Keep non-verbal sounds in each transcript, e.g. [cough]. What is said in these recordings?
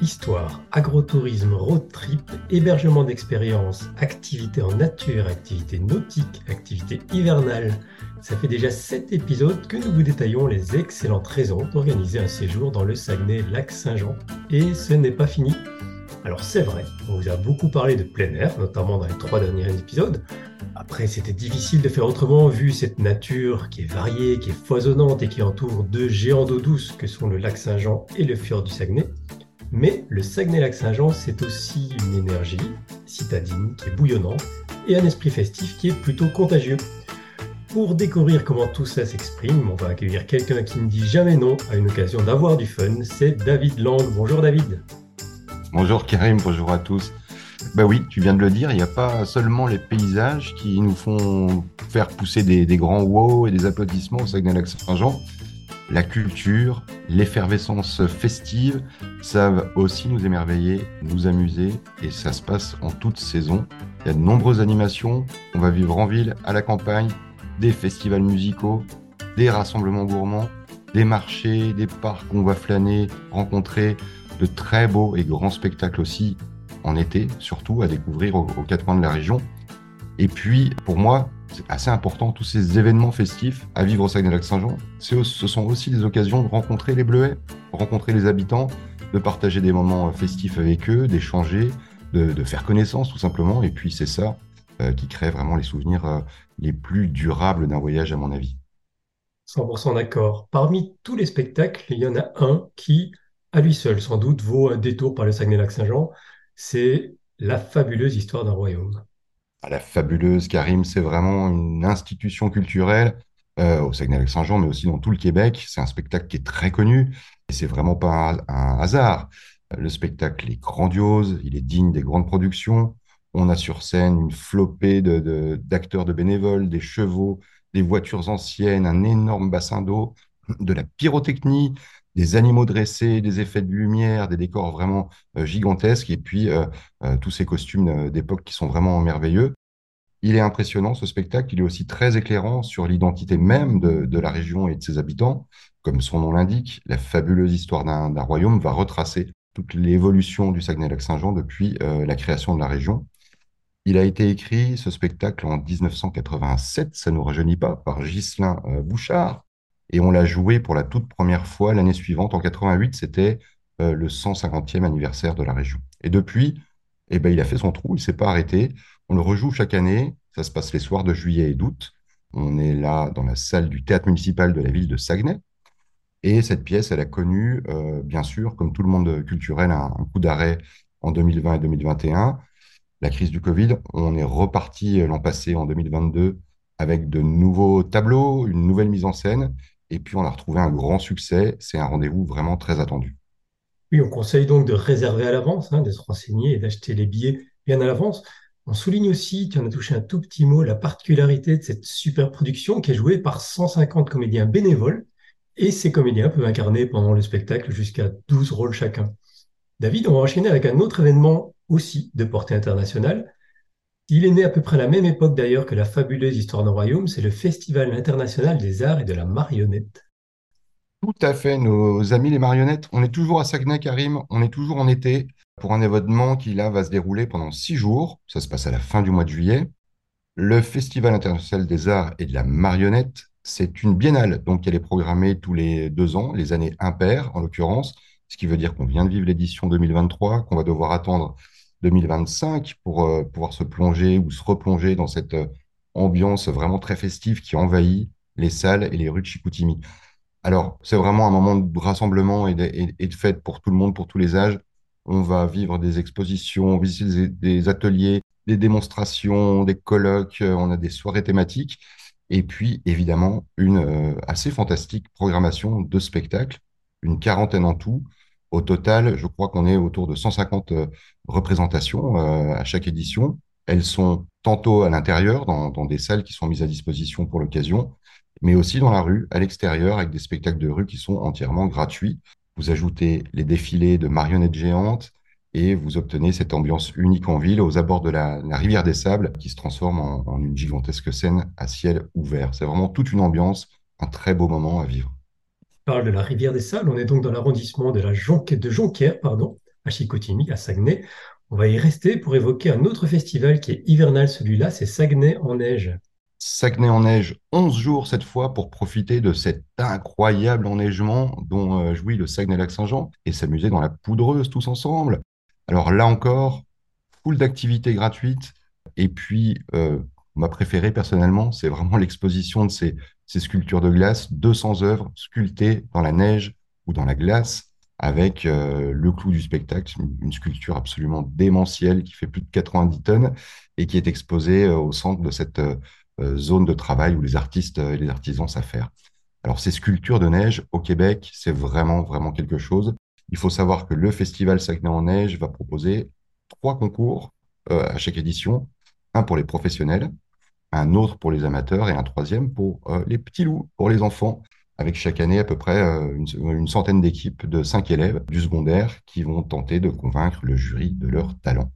histoire, agrotourisme, road trip, hébergement d'expérience, activités en nature, activités nautiques, activités hivernales. Ça fait déjà 7 épisodes que nous vous détaillons les excellentes raisons d'organiser un séjour dans le Saguenay-Lac-Saint-Jean. Et ce n'est pas fini. Alors c'est vrai, on vous a beaucoup parlé de plein air, notamment dans les trois derniers épisodes. Après, c'était difficile de faire autrement vu cette nature qui est variée, qui est foisonnante et qui entoure deux géants d'eau douce que sont le lac Saint-Jean et le fjord du Saguenay. Mais le Saguenay-Lac-Saint-Jean, c'est aussi une énergie citadine qui est bouillonnante et un esprit festif qui est plutôt contagieux. Pour découvrir comment tout ça s'exprime, on va accueillir quelqu'un qui ne dit jamais non à une occasion d'avoir du fun, c'est David Lang. Bonjour David. Bonjour Karim, bonjour à tous. Bah oui, tu viens de le dire, il n'y a pas seulement les paysages qui nous font faire pousser des, grands wow et des applaudissements au Saguenay-Lac-Saint-Jean. La culture, l'effervescence festive savent aussi nous émerveiller, nous amuser, et ça se passe en toute saison. Il y a de nombreuses animations, on va vivre en ville, à la campagne, des festivals musicaux, des rassemblements gourmands, des marchés, des parcs où on va flâner, rencontrer de très beaux et grands spectacles aussi en été, surtout à découvrir aux, quatre coins de la région. Et puis, pour moi, c'est assez important, tous ces événements festifs à vivre au Saguenay-Lac-Saint-Jean, ce sont aussi des occasions de rencontrer les Bleuets, rencontrer les habitants, de partager des moments festifs avec eux, d'échanger, de, faire connaissance tout simplement. Et puis, c'est ça euh, qui crée vraiment les souvenirs euh, les plus durables d'un voyage, à mon avis. 100% d'accord. Parmi tous les spectacles, il y en a un qui, à lui seul, sans doute, vaut un détour par le Saguenay-Lac-Saint-Jean. C'est la fabuleuse histoire d'un royaume. Ah, la fabuleuse, Karim, c'est vraiment une institution culturelle euh, au Saguenay-Lac-Saint-Jean, mais aussi dans tout le Québec. C'est un spectacle qui est très connu et c'est vraiment pas un, hasard. Le spectacle est grandiose, il est digne des grandes productions. On a sur scène une flopée d'acteurs de bénévoles, des chevaux, des voitures anciennes, un énorme bassin d'eau, de la pyrotechnie, des animaux dressés, des effets de lumière, des décors vraiment euh, gigantesques, et puis euh, euh, tous ces costumes d'époque qui sont vraiment merveilleux. Il est impressionnant ce spectacle, il est aussi très éclairant sur l'identité même de, la région et de ses habitants. Comme son nom l'indique, la fabuleuse histoire d'un royaume va retracer toute l'évolution du Saguenay-Lac-Saint-Jean depuis la création de la région. Il a été écrit, ce spectacle, en 1987, ça ne nous rajeunit pas, par Ghislain Bouchard, et on l'a joué pour la toute première fois l'année suivante, en 88, c'était euh, le 150e anniversaire de la région. Et depuis, eh ben, il a fait son trou, il ne s'est pas arrêté. On le rejoue chaque année, ça se passe les soirs de juillet et d'août. On est là dans la salle du théâtre municipal de la ville de Saguenay. Et cette pièce, elle a connu, euh, bien sûr, comme tout le monde culturel, un, un coup d'arrêt en 2020 et 2021. La crise du Covid, on est reparti l'an passé, en 2022, avec de nouveaux tableaux, une nouvelle mise en scène. Et puis, on a retrouvé un grand succès. C'est un rendez-vous vraiment très attendu. Oui, on conseille donc de réserver à l'avance, hein, de se renseigner et d'acheter les billets bien à l'avance. On souligne aussi, tu en as touché un tout petit mot, la particularité de cette super production qui est jouée par 150 comédiens bénévoles. Et ces comédiens peuvent incarner pendant le spectacle jusqu'à 12 rôles chacun. David, on va enchaîner avec un autre événement aussi de portée internationale, il est né à peu près à la même époque d'ailleurs que la fabuleuse histoire d'un royaume, c'est le Festival international des arts et de la marionnette. Tout à fait, nos amis les marionnettes. On est toujours à Saguenay, Karim, on est toujours en été pour un événement qui là va se dérouler pendant six jours. Ça se passe à la fin du mois de juillet. Le Festival international des arts et de la marionnette, c'est une biennale, donc elle est programmée tous les deux ans, les années impaires en l'occurrence, ce qui veut dire qu'on vient de vivre l'édition 2023, qu'on va devoir attendre 2025 pour euh, pouvoir se plonger ou se replonger dans cette euh, ambiance vraiment très festive qui envahit les salles et les rues de Chicoutimi. Alors, c'est vraiment un moment de rassemblement et de, fête pour tout le monde, pour tous les âges. On va vivre des expositions, visiter des, ateliers, des démonstrations, des colloques, euh, on a des soirées thématiques. Et puis, évidemment, une assez fantastique programmation de spectacles, une quarantaine en tout, au total, je crois qu'on est autour de 150 euh, représentations euh, à chaque édition. Elles sont tantôt à l'intérieur, dans, des salles qui sont mises à disposition pour l'occasion, mais aussi dans la rue, à l'extérieur, avec des spectacles de rue qui sont entièrement gratuits. Vous ajoutez les défilés de marionnettes géantes et vous obtenez cette ambiance unique en ville, aux abords de la, rivière des Sables, qui se transforme en une gigantesque scène à ciel ouvert. C'est vraiment toute une ambiance, un très beau moment à vivre. Parle de la rivière des Salles. On est donc dans l'arrondissement de, Jonquière, pardon, à Chicoutimi, à Saguenay. On va y rester pour évoquer un autre festival qui est hivernal, celui-là, c'est Saguenay en neige. Saguenay en neige, 11 jours cette fois pour profiter de cet incroyable enneigement dont euh, jouit le Saguenay-Lac-Saint-Jean et s'amuser dans la poudreuse tous ensemble. Alors là encore, full d'activités gratuites. Et puis, euh, ma préférée personnellement, c'est vraiment l'exposition de ces, sculptures de glace, 200 œuvres sculptées dans la neige ou dans la glace, avec euh, le clou du spectacle, une, sculpture absolument démentielle qui fait plus de 90 tonnes et qui est exposée au centre de cette euh, zone de travail où les artistes et les artisans faire. Alors, ces sculptures de neige au Québec, c'est vraiment, vraiment quelque chose. Il faut savoir que le festival Saguenay en neige va proposer trois concours euh, à chaque édition. Un pour les professionnels, un autre pour les amateurs et un troisième pour euh, les petits loups, pour les enfants, avec chaque année à peu près une, une, centaine d'équipes de cinq élèves du secondaire qui vont tenter de convaincre le jury de leur talent.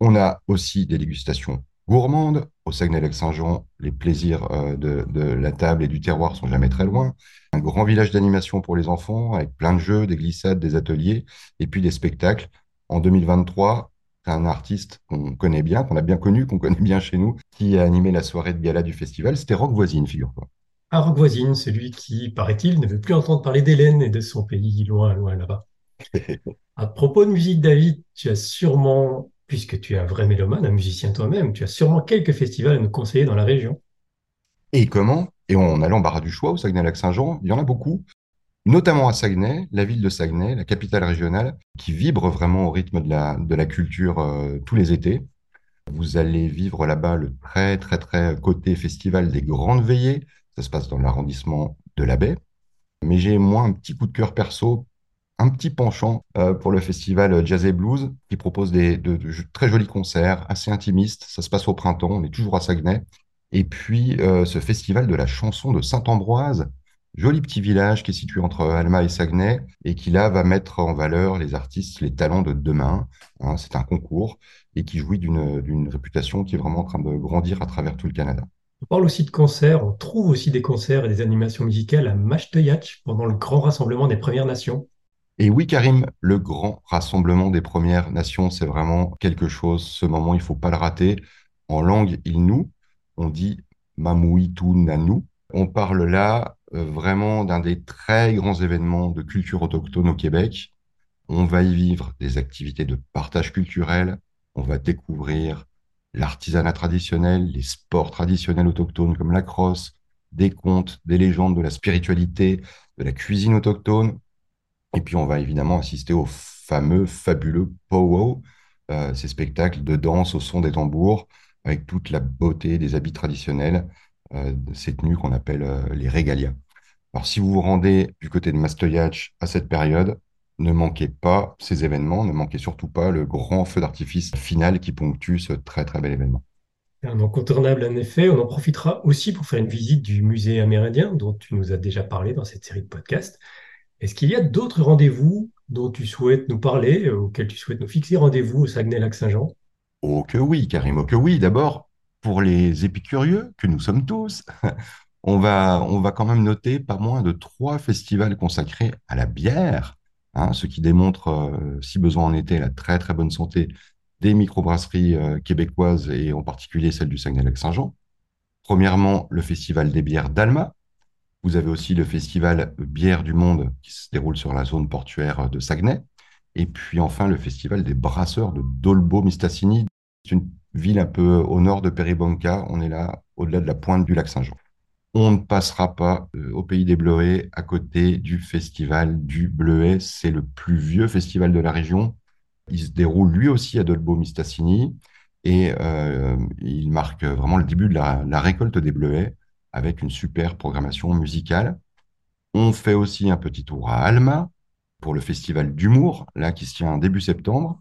On a aussi des dégustations gourmande. Au Saguenay-Lac-Saint-Jean, les plaisirs euh, de, la table et du terroir sont jamais très loin. Un grand village d'animation pour les enfants, avec plein de jeux, des glissades, des ateliers, et puis des spectacles. En 2023, un artiste qu'on connaît bien, qu'on a bien connu, qu'on connaît bien chez nous, qui a animé la soirée de gala du festival. C'était Rock Voisine, figure-toi. Ah, Rock Voisine, celui qui, paraît-il, ne veut plus entendre parler d'Hélène et de son pays loin, loin là-bas. [laughs] à propos de musique, David, tu as sûrement puisque tu es un vrai mélomane, un musicien toi-même, tu as sûrement quelques festivals à nous conseiller dans la région. Et comment? Et on a l'embarras du choix au Saguenay-Lac-Saint-Jean, il y en a beaucoup, notamment à Saguenay, la ville de Saguenay, la capitale régionale, qui vibre vraiment au rythme de la, de la culture euh, tous les étés. Vous allez vivre là-bas le très, très, très côté festival des grandes veillées. Ça se passe dans l'arrondissement de la Baie. Mais j'ai moi un petit coup de cœur perso un petit penchant euh, pour le festival Jazz et Blues, qui propose des, de, très jolis concerts, assez intimistes. Ça se passe au printemps, on est toujours à Saguenay. Et puis, euh, ce festival de la chanson de Saint-Ambroise, joli petit village qui est situé entre Alma et Saguenay, et qui là va mettre en valeur les artistes, les talents de demain. Hein, c'est un concours et qui jouit d'une réputation qui est vraiment en train de grandir à travers tout le Canada. On parle aussi de concerts, on trouve aussi des concerts et des animations musicales à Machteuillac pendant le grand rassemblement des Premières Nations. Et oui, Karim, le grand rassemblement des Premières Nations, c'est vraiment quelque chose. Ce moment, il ne faut pas le rater. En langue il-nous, on dit Mamouitu Nanu. On parle là vraiment d'un des très grands événements de culture autochtone au Québec. On va y vivre des activités de partage culturel. On va découvrir l'artisanat traditionnel, les sports traditionnels autochtones comme la crosse, des contes, des légendes, de la spiritualité, de la cuisine autochtone et puis, on va évidemment assister au fameux, fabuleux pow euh, ces spectacles de danse au son des tambours, avec toute la beauté des habits traditionnels, euh, ces tenues qu'on appelle euh, les régalias. Alors, si vous vous rendez du côté de Mastoyach à cette période, ne manquez pas ces événements, ne manquez surtout pas le grand feu d'artifice final qui ponctue ce très très bel événement. Un incontournable en effet. On en profitera aussi pour faire une visite du musée amérindien dont tu nous as déjà parlé dans cette série de podcasts. Est-ce qu'il y a d'autres rendez-vous dont tu souhaites nous parler, euh, auxquels tu souhaites nous fixer rendez-vous au Saguenay-Lac-Saint-Jean? Oh que oui, Karim, oh que oui. D'abord, pour les épicurieux, que nous sommes tous, [laughs] on va, on va quand même noter pas moins de trois festivals consacrés à la bière, hein, ce qui démontre, euh, si besoin en était, la très très bonne santé des microbrasseries euh, québécoises et en particulier celle du Saguenay-Lac-Saint-Jean. Premièrement, le festival des bières d'Alma, vous avez aussi le festival Bière du Monde qui se déroule sur la zone portuaire de Saguenay. Et puis enfin le festival des brasseurs de Dolbo-Mistassini. C'est une ville un peu au nord de Péribonca. On est là au-delà de la pointe du lac Saint-Jean. On ne passera pas euh, au pays des Bleuets à côté du festival du Bleuet. C'est le plus vieux festival de la région. Il se déroule lui aussi à Dolbo-Mistassini et euh, il marque vraiment le début de la, la récolte des Bleuets avec une super programmation musicale. On fait aussi un petit tour à Alma pour le festival d'humour, là qui se tient début septembre.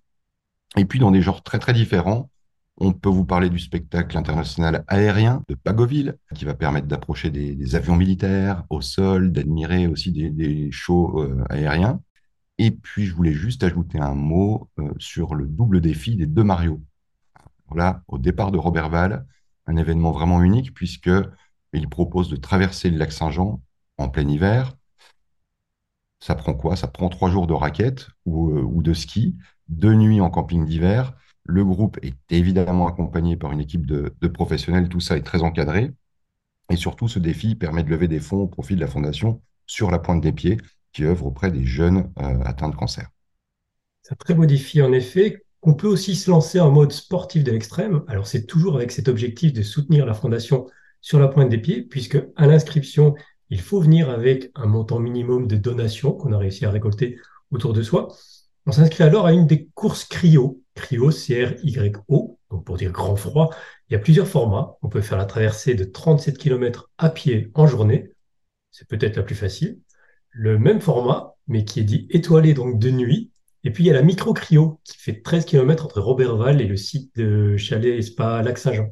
Et puis dans des genres très très différents, on peut vous parler du spectacle international aérien de Pagoville, qui va permettre d'approcher des, avions militaires au sol, d'admirer aussi des, shows euh, aériens. Et puis, je voulais juste ajouter un mot euh, sur le double défi des deux Mario. Voilà, au départ de Robertval, un événement vraiment unique, puisque il propose de traverser le lac Saint-Jean en plein hiver Ça prend quoi? Ça prend trois jours de raquettes euh, ou de ski, deux nuits en camping d'hiver. Le groupe est évidemment accompagné par une équipe de, professionnels. Tout ça est très encadré. Et surtout, ce défi permet de lever des fonds au profit de la fondation sur la pointe des pieds, qui œuvre auprès des jeunes euh, atteints de cancer. C'est un très beau en effet. On peut aussi se lancer en mode sportif de l'extrême. Alors, c'est toujours avec cet objectif de soutenir la fondation sur la pointe des pieds, puisque à l'inscription, il faut venir avec un montant minimum de donations qu'on a réussi à récolter autour de soi. On s'inscrit alors à une des courses cryo, cryo C-R-Y-O, donc pour dire grand froid. Il y a plusieurs formats. On peut faire la traversée de 37 km à pied en journée. C'est peut-être la plus facile. Le même format, mais qui est dit étoilé, donc de nuit. Et puis il y a la micro cryo qui fait 13 km entre Robertval et le site de chalet et spa Lac-Saint-Jean.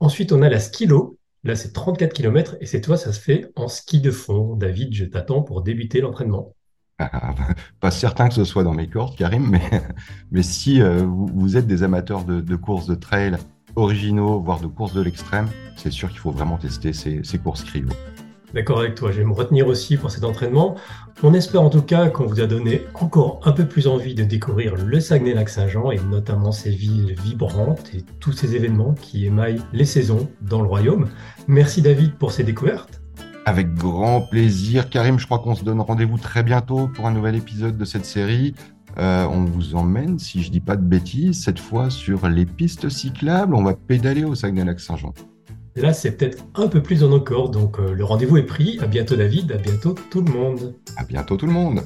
Ensuite, on a la skilo. Là, c'est 34 km et c'est toi, ça se fait en ski de fond. David, je t'attends pour débuter l'entraînement. Ah, pas certain que ce soit dans mes cordes, Karim, mais, [laughs] mais si euh, vous, êtes des amateurs de, courses de trail originaux, voire de courses de l'extrême, c'est sûr qu'il faut vraiment tester ces, courses cryo. D'accord avec toi, je vais me retenir aussi pour cet entraînement. On espère en tout cas qu'on vous a donné encore un peu plus envie de découvrir le Saguenay-Lac-Saint-Jean et notamment ces villes vibrantes et tous ces événements qui émaillent les saisons dans le royaume. Merci David pour ces découvertes. Avec grand plaisir. Karim, je crois qu'on se donne rendez-vous très bientôt pour un nouvel épisode de cette série. Euh, on vous emmène, si je dis pas de bêtises, cette fois sur les pistes cyclables. On va pédaler au Saguenay-Lac-Saint-Jean. Là, c'est peut-être un peu plus nos corps, donc euh, le rendez-vous est pris. À bientôt David, à bientôt tout le monde. À bientôt tout le monde.